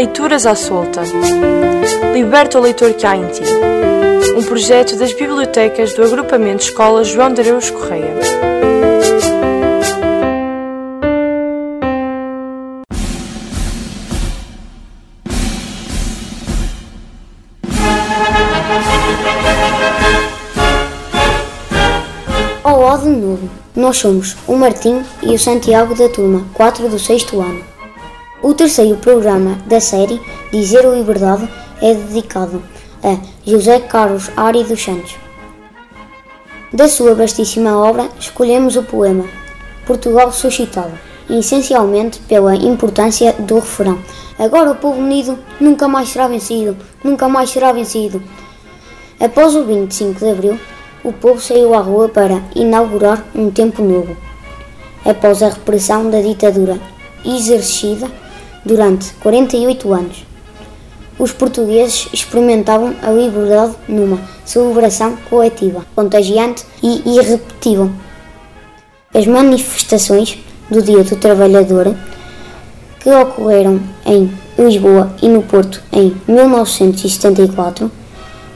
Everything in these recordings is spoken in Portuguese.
Leituras à Solta. Liberta o leitor que há em ti. Um projeto das bibliotecas do Agrupamento Escola João de Areus Correia. Olá de novo. Nós somos o Martim e o Santiago da turma 4 do 6 ano. O terceiro programa da série Dizer a Liberdade é dedicado a José Carlos Ari dos Santos. Da sua vastíssima obra, escolhemos o poema Portugal suscitado, essencialmente pela importância do refrão. Agora o povo unido nunca mais será vencido, nunca mais será vencido. Após o 25 de Abril, o povo saiu à rua para inaugurar um tempo novo. Após a repressão da ditadura exercida durante 48 anos, os portugueses experimentavam a liberdade numa celebração coletiva, contagiante e irrepetível. As manifestações do Dia do Trabalhador, que ocorreram em Lisboa e no Porto em 1974,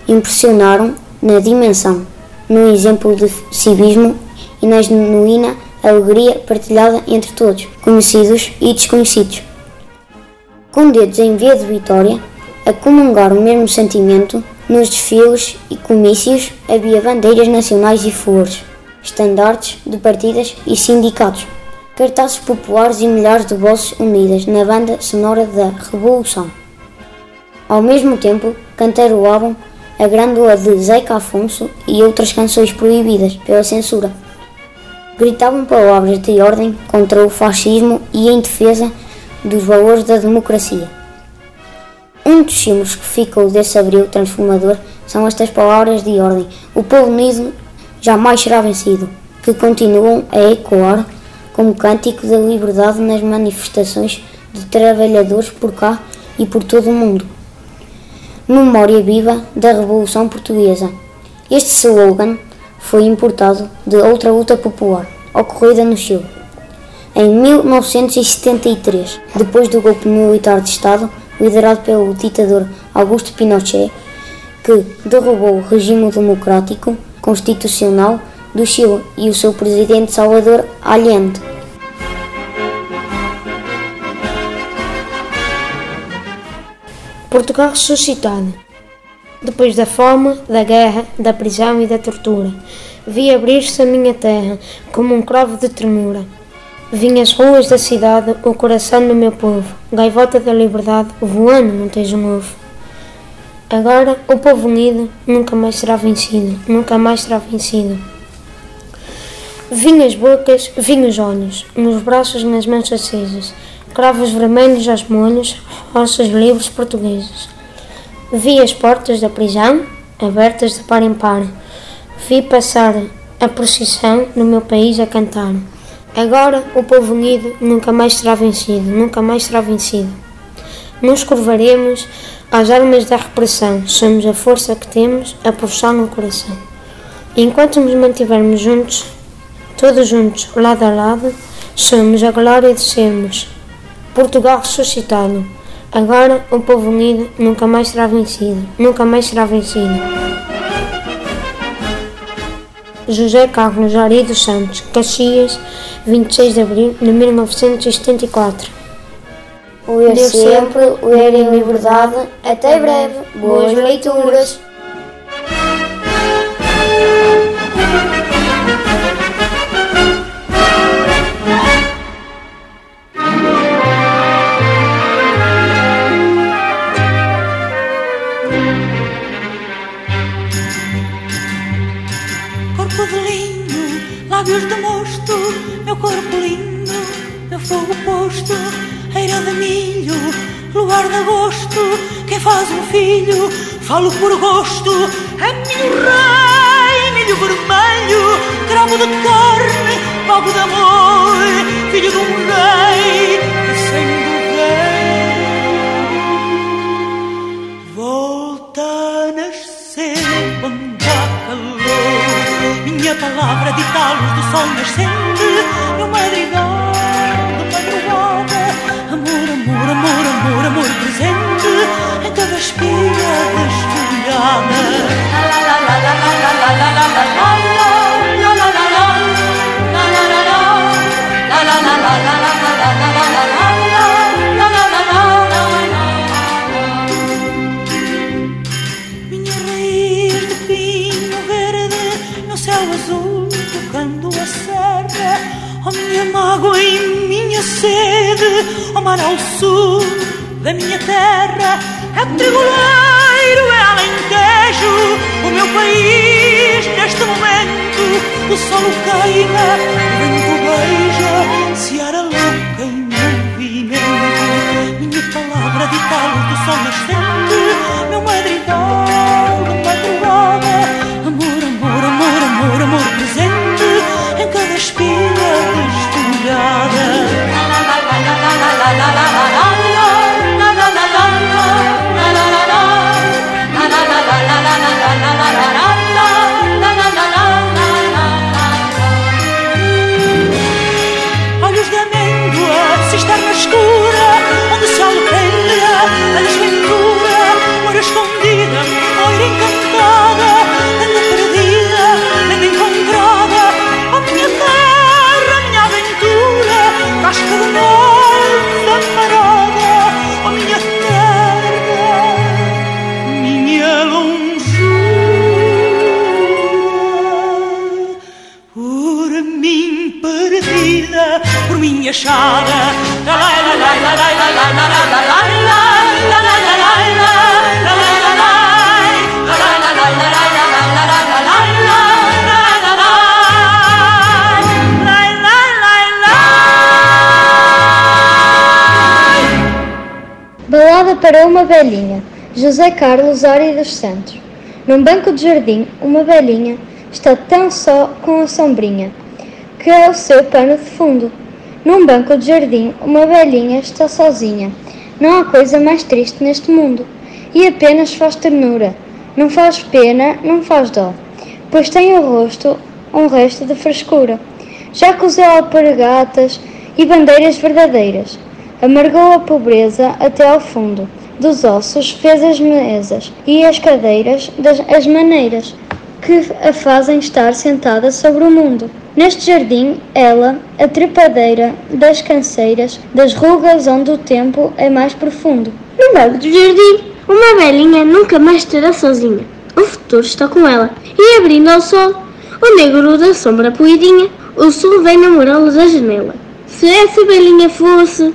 impressionaram na dimensão, no exemplo de civismo e na genuína alegria partilhada entre todos, conhecidos e desconhecidos. Com dedos em via de vitória, a comungar o mesmo sentimento, nos desfiles e comícios havia bandeiras nacionais e flores, estandartes de partidas e sindicatos, cartazes populares e milhares de vozes unidas na banda sonora da Revolução. Ao mesmo tempo, cantaroavam a grândola de Zeca Afonso e outras canções proibidas pela censura. Gritavam palavras de ordem contra o fascismo e em defesa dos valores da democracia. Um dos símbolos que ficou desse abril transformador são estas palavras de ordem: O povo unido jamais será vencido, que continuam a ecoar como cântico da liberdade nas manifestações de trabalhadores por cá e por todo o mundo memória viva da Revolução Portuguesa. Este slogan foi importado de outra luta popular, ocorrida no Chile. Em 1973, depois do golpe militar de Estado, liderado pelo ditador Augusto Pinochet, que derrubou o regime democrático constitucional do Chile e o seu presidente Salvador Allende. Portugal ressuscitado. Depois da fome, da guerra, da prisão e da tortura, vi abrir-se a minha terra como um cravo de ternura. Vim as ruas da cidade, o coração do meu povo, gaivota da liberdade, voando num tejo novo. Agora, o povo unido nunca mais será vencido, nunca mais será vencido. Vim as bocas, vim os olhos, nos braços nas mãos acesas, cravos vermelhos aos molhos, roças livres portugueses. Vi as portas da prisão abertas de par em par. Vi passar a procissão no meu país a cantar. Agora o povo unido nunca mais será vencido, nunca mais será vencido. Nos curvaremos às armas da repressão, somos a força que temos a pulsar no coração. Enquanto nos mantivermos juntos, todos juntos, lado a lado, somos a glória de sermos Portugal ressuscitado. Agora o povo unido nunca mais será vencido, nunca mais será vencido. José Carlos Ari dos Santos, Caxias, 26 de abril de 1974. Ler sempre, ler em liberdade. Até breve. Boas leituras. Lábios de mosto, meu corpo lindo, meu fogo posto, eira de milho, luar de agosto, quem faz um filho, falo por gosto, é milho rei, milho vermelho, cravo de carne, pago de amor, filho de um rei, e sem. Volta a nascer onde há calor, minha palavra de ditalos do sol nascente No madrigal de madrugada Amor, amor, amor, amor, amor presente Em cada espinha desfolhada La la la la la la la la la la azul tocando a serra A minha mágoa e minha sede O mar ao sul da minha terra. É tribuleiro, é alentejo O meu país neste momento. O sol queima, o vento beija Seara louca em movimento. Minha palavra de talo do sol nascente Meu madrigal uma velhinha, José Carlos Ari dos Santos. Num banco de jardim, uma velhinha está tão só com a sombrinha, que é o seu pano de fundo. Num banco de jardim, uma velhinha está sozinha. Não há coisa mais triste neste mundo. E apenas faz ternura. Não faz pena, não faz dó. Pois tem o rosto um resto de frescura. Já cozeu alpargatas e bandeiras verdadeiras. Amargou a pobreza até ao fundo. Dos ossos fez as mesas e as cadeiras das as maneiras que a fazem estar sentada sobre o mundo. Neste jardim, ela, a trepadeira das canseiras, das rugas onde o tempo é mais profundo. No banco do jardim, uma velhinha nunca mais estará sozinha. O futuro está com ela. E abrindo ao sol, o negro da sombra poeirinha, o sol vem namorá-lo da janela. Se essa velhinha fosse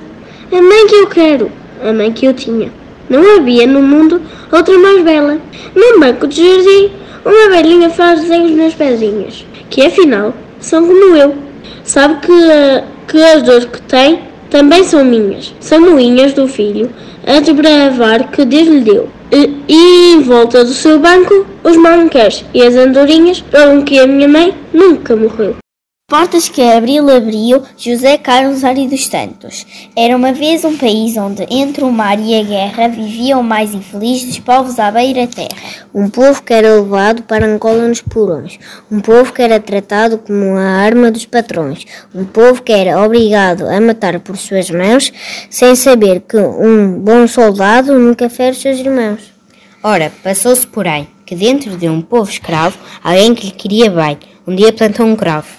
a mãe que eu quero, a mãe que eu tinha. Não havia no mundo outra mais bela. Num banco de jardim, uma velhinha faz desenhos nas pedrinhas, que afinal são como eu. Sabe que, que as dores que tem também são minhas. São moinhas do filho a desbravar que Deus lhe deu. E, e em volta do seu banco, os manqués e as andorinhas provam que a minha mãe nunca morreu. Portas que Abril abriu José Carlos Ari dos Santos. Era uma vez um país onde, entre o mar e a guerra, viviam mais infelizes povos à beira-terra. Um povo que era levado para Angola nos porões. Um povo que era tratado como a arma dos patrões. Um povo que era obrigado a matar por suas mãos, sem saber que um bom soldado nunca fere seus irmãos. Ora, passou-se porém que dentro de um povo escravo, alguém que lhe queria bem, um dia plantou um cravo.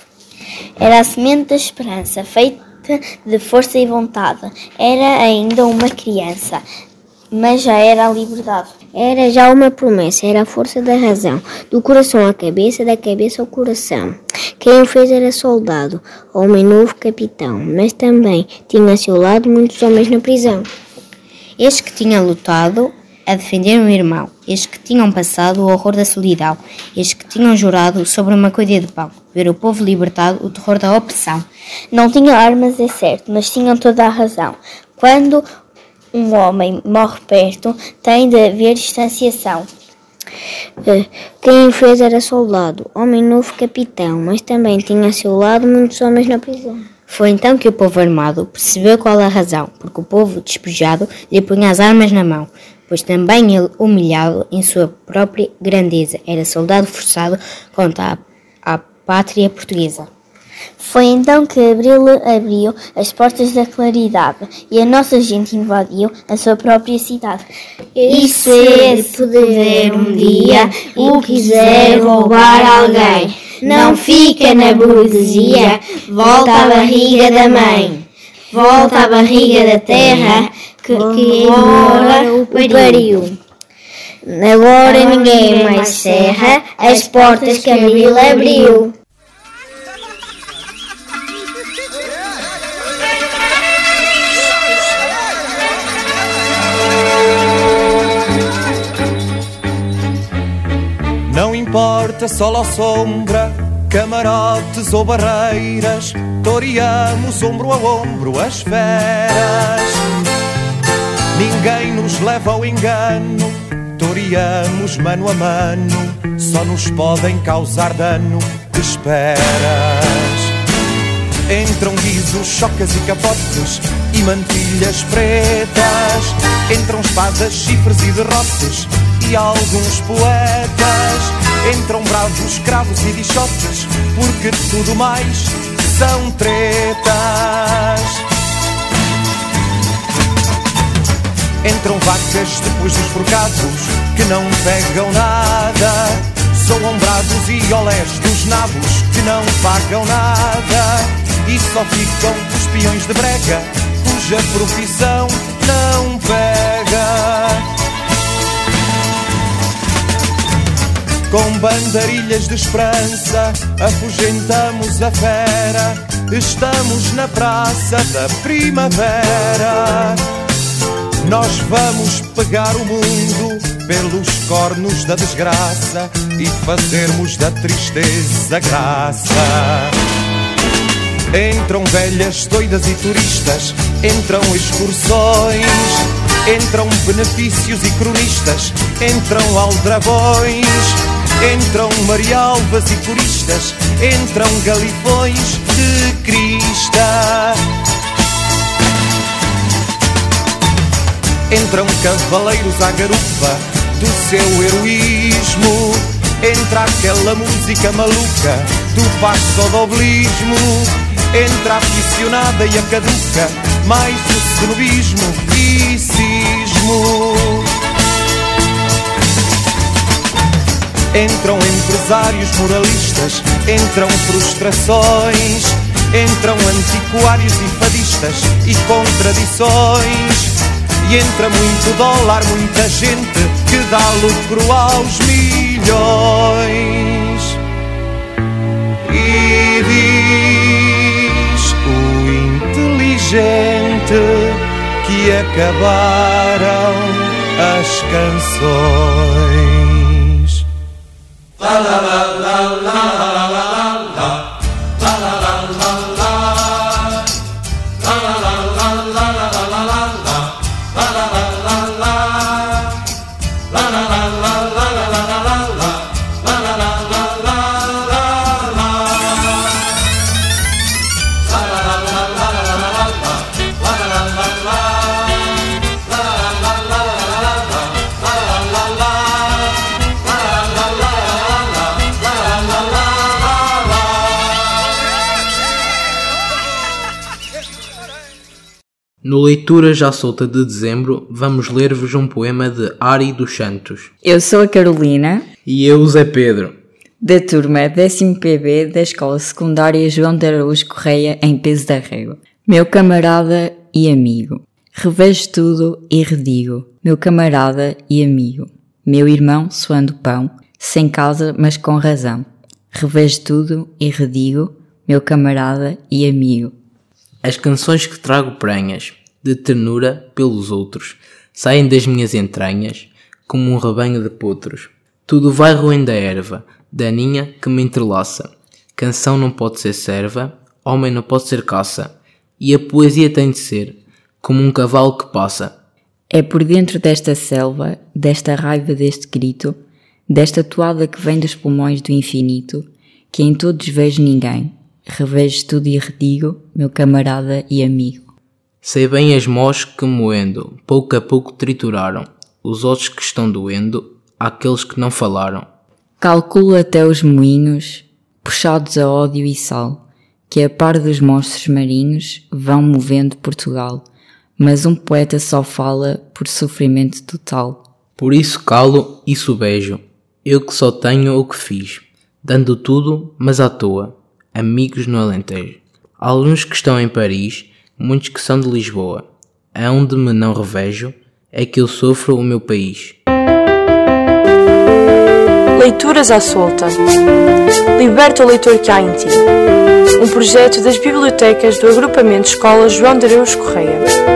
Era a semente da esperança, feita de força e vontade. Era ainda uma criança, mas já era a liberdade. Era já uma promessa, era a força da razão, do coração à cabeça, da cabeça ao coração. Quem o fez era soldado, homem novo capitão, mas também tinha a seu lado muitos homens na prisão. Este que tinha lutado a defender um irmão, estes que tinham passado o horror da solidão, estes que tinham jurado sobre uma coisa de pão, ver o povo libertado o terror da opressão. Não tinham armas, é certo, mas tinham toda a razão. Quando um homem morre perto, tem de haver distanciação. Eh, Quem o fez era soldado, homem novo capitão, mas também tinha a seu lado muitos homens na prisão. Foi então que o povo armado percebeu qual a razão, porque o povo despojado lhe punha as armas na mão, pois também ele, humilhado em sua própria grandeza, era soldado forçado contra a, a pátria portuguesa. Foi então que Abril abriu as portas da claridade e a nossa gente invadiu a sua própria cidade. E se puder um dia o quiser roubar alguém, não fica na burguesia, volta à barriga da mãe, volta à barriga da terra que, que agora o pariu. Agora ninguém mais cerra as portas que Abril abriu. Porta, sol ou sombra, camarotes ou barreiras, toreamos ombro a ombro as feras. Ninguém nos leva ao engano, toreamos mano a mano, só nos podem causar dano de esperas. Entram guizos, chocas e capotes e mantilhas pretas. Entram espadas, chifres e derrotes e alguns poetas. Entram bravos, cravos e bichotes, porque tudo mais são tretas. Entram vacas depois dos forcados que não pegam nada. São ombrados e olés dos nabos que não pagam nada. E só ficam os peões de brega cuja profissão não pega. Com bandarilhas de esperança afugentamos a fera. Estamos na praça da primavera. Nós vamos pegar o mundo pelos cornos da desgraça e fazermos da tristeza graça. Entram velhas, doidas e turistas, entram excursões, entram benefícios e cronistas, entram aldrabões, entram marialvas e coristas, entram galifões de crista. Entram cavaleiros à garupa do seu heroísmo. Entra aquela música maluca do passo-doblismo. Entra a aficionada e a caduca, mais o cenobismo e cismo. Entram empresários moralistas, entram frustrações, entram antiquários e fadistas e contradições. E entra muito dólar, muita gente que dá lucro aos milhões. E diz o inteligente que acabaram as canções. La la la la la No Leitura Já Solta de Dezembro, vamos ler-vos um poema de Ari dos Santos. Eu sou a Carolina. E eu, Zé Pedro. Da turma 10 PB da Escola Secundária João de Araújo Correia, em Peso da Régua. Meu camarada e amigo. Revejo tudo e redigo. Meu camarada e amigo. Meu irmão suando pão, sem causa mas com razão. Revejo tudo e redigo. Meu camarada e amigo. As canções que trago prenhas, de ternura pelos outros, saem das minhas entranhas, como um rebanho de potros. Tudo vai roendo a erva, daninha que me entrelaça. Canção não pode ser serva, homem não pode ser caça, e a poesia tem de ser, como um cavalo que passa. É por dentro desta selva, desta raiva deste grito, desta toada que vem dos pulmões do infinito, que em todos vejo ninguém, revejo tudo e redigo, meu camarada e amigo. Sei bem as mós que moendo, pouco a pouco trituraram, os ossos que estão doendo, àqueles que não falaram. Calculo até os moinhos, puxados a ódio e sal, que a par dos monstros marinhos vão movendo Portugal, mas um poeta só fala por sofrimento total. Por isso calo e subejo, eu que só tenho o que fiz, dando tudo, mas à toa, amigos no Alentejo. Alguns que estão em Paris, muitos que são de Lisboa. Aonde me não revejo, é que eu sofro o meu país. Leituras à solta. Liberta o leitor que há em ti. Um projeto das bibliotecas do Agrupamento Escola João de Deus Correia.